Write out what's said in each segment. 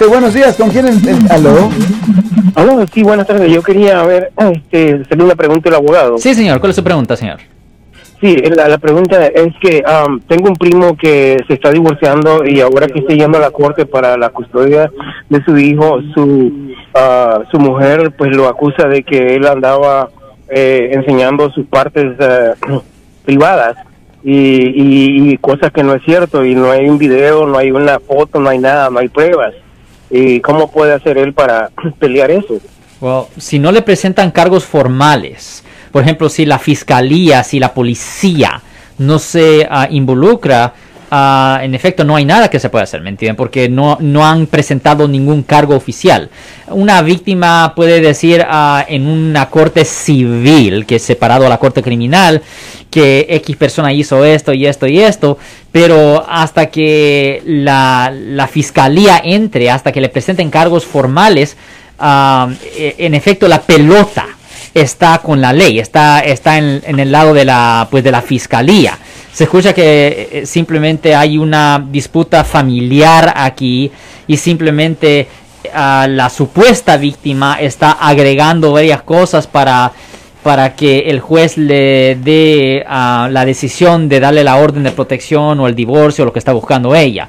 Sí, buenos días, ¿con quién? es- es- ¿Aló? Aló, sí, buenas tardes. Yo quería ver, este, hacerle una pregunta al abogado. Sí, señor. ¿Cuál es su pregunta, señor? Sí, la, la pregunta es que am, tengo un primo que se está divorciando y ahora que está yendo a la corte para la custodia de su hijo, su ah, su mujer pues lo acusa de que él andaba eh, enseñando sus partes eh, privadas y, y, y cosas que no es cierto y no hay un video, no hay una foto, no hay nada, no hay pruebas. ¿Y cómo puede hacer él para pelear eso? Well, si no le presentan cargos formales, por ejemplo, si la fiscalía, si la policía no se ah, involucra, ah, en efecto no hay nada que se pueda hacer, ¿me entienden? Porque no, no han presentado ningún cargo oficial. Una víctima puede decir ah, en una corte civil, que es separado a la corte criminal, que X persona hizo esto y esto y esto, pero hasta que la, la fiscalía entre, hasta que le presenten cargos formales, e- en efecto la pelota está con la ley, está, está en, en el lado de la, pues de la fiscalía. Se escucha que eh, simplemente hay una disputa familiar aquí y simplemente ah, la supuesta víctima está agregando varias cosas para para que el juez le dé ah, la decisión de darle la orden de protección o el divorcio o lo que está buscando ella.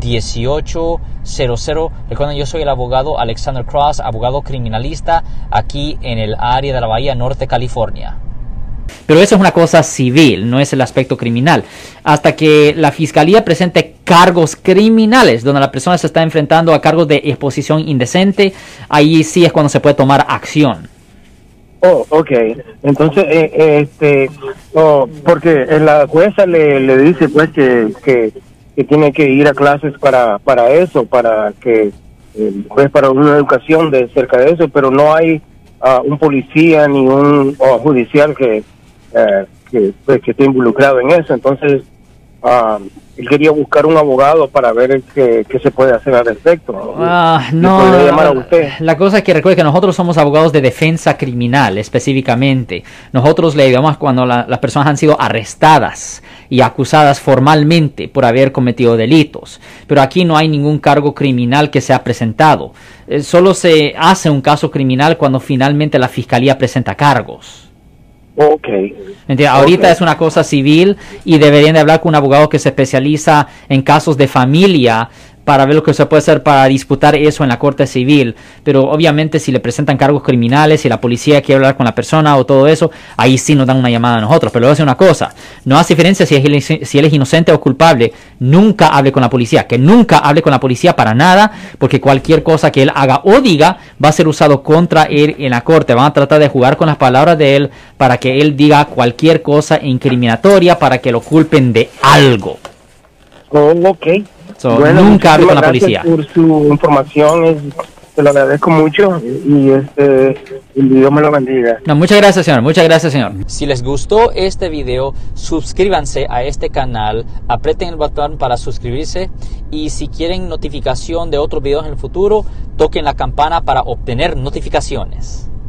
1-800-530-1800. Recuerden, yo soy el abogado Alexander Cross, abogado criminalista aquí en el área de la Bahía Norte, California. Pero eso es una cosa civil, no es el aspecto criminal. Hasta que la fiscalía presente cargos criminales, donde la persona se está enfrentando a cargos de exposición indecente, ahí sí es cuando se puede tomar acción. Oh, ok. Entonces, eh, eh, este, oh, porque la jueza le, le dice pues que, que, que tiene que ir a clases para, para eso, para que, eh, pues para una educación de cerca de eso, pero no hay ah, un policía ni un judicial que, eh, que, pues, que esté involucrado en eso. Entonces, ah, él quería buscar un abogado para ver qué, qué se puede hacer al respecto. Ah, ¿Le no, podría llamar a usted? la cosa es que recuerde que nosotros somos abogados de defensa criminal específicamente. Nosotros le ayudamos cuando la- las personas han sido arrestadas y acusadas formalmente por haber cometido delitos. Pero aquí no hay ningún cargo criminal que se ha presentado. Eh, solo se hace un caso criminal cuando finalmente la fiscalía presenta cargos. Ok. Ahorita es una cosa civil y deberían de hablar con un abogado que se especializa en casos de familia para ver lo que se puede hacer para disputar eso en la corte civil. Pero obviamente si le presentan cargos criminales, si la policía quiere hablar con la persona o todo eso, ahí sí nos dan una llamada a nosotros. Pero decir una cosa, no hace diferencia si él es inocente o culpable, nunca hable con la policía, que nunca hable con la policía para nada, porque cualquier cosa que él haga o diga va a ser usado contra él en la corte. Van a tratar de jugar con las palabras de él para que él diga cualquier cosa incriminatoria para que lo culpen de algo. Oh, ok. So, nunca hable con la policía. gracias por su información, es- te lo agradezco mucho y este y Dios me lo bendiga. No, muchas gracias, señor. Muchas gracias, señor. Si les gustó este video, suscríbanse a este canal, aprieten el botón para suscribirse y si quieren notificación de otros videos en el futuro, toquen la campana para obtener notificaciones.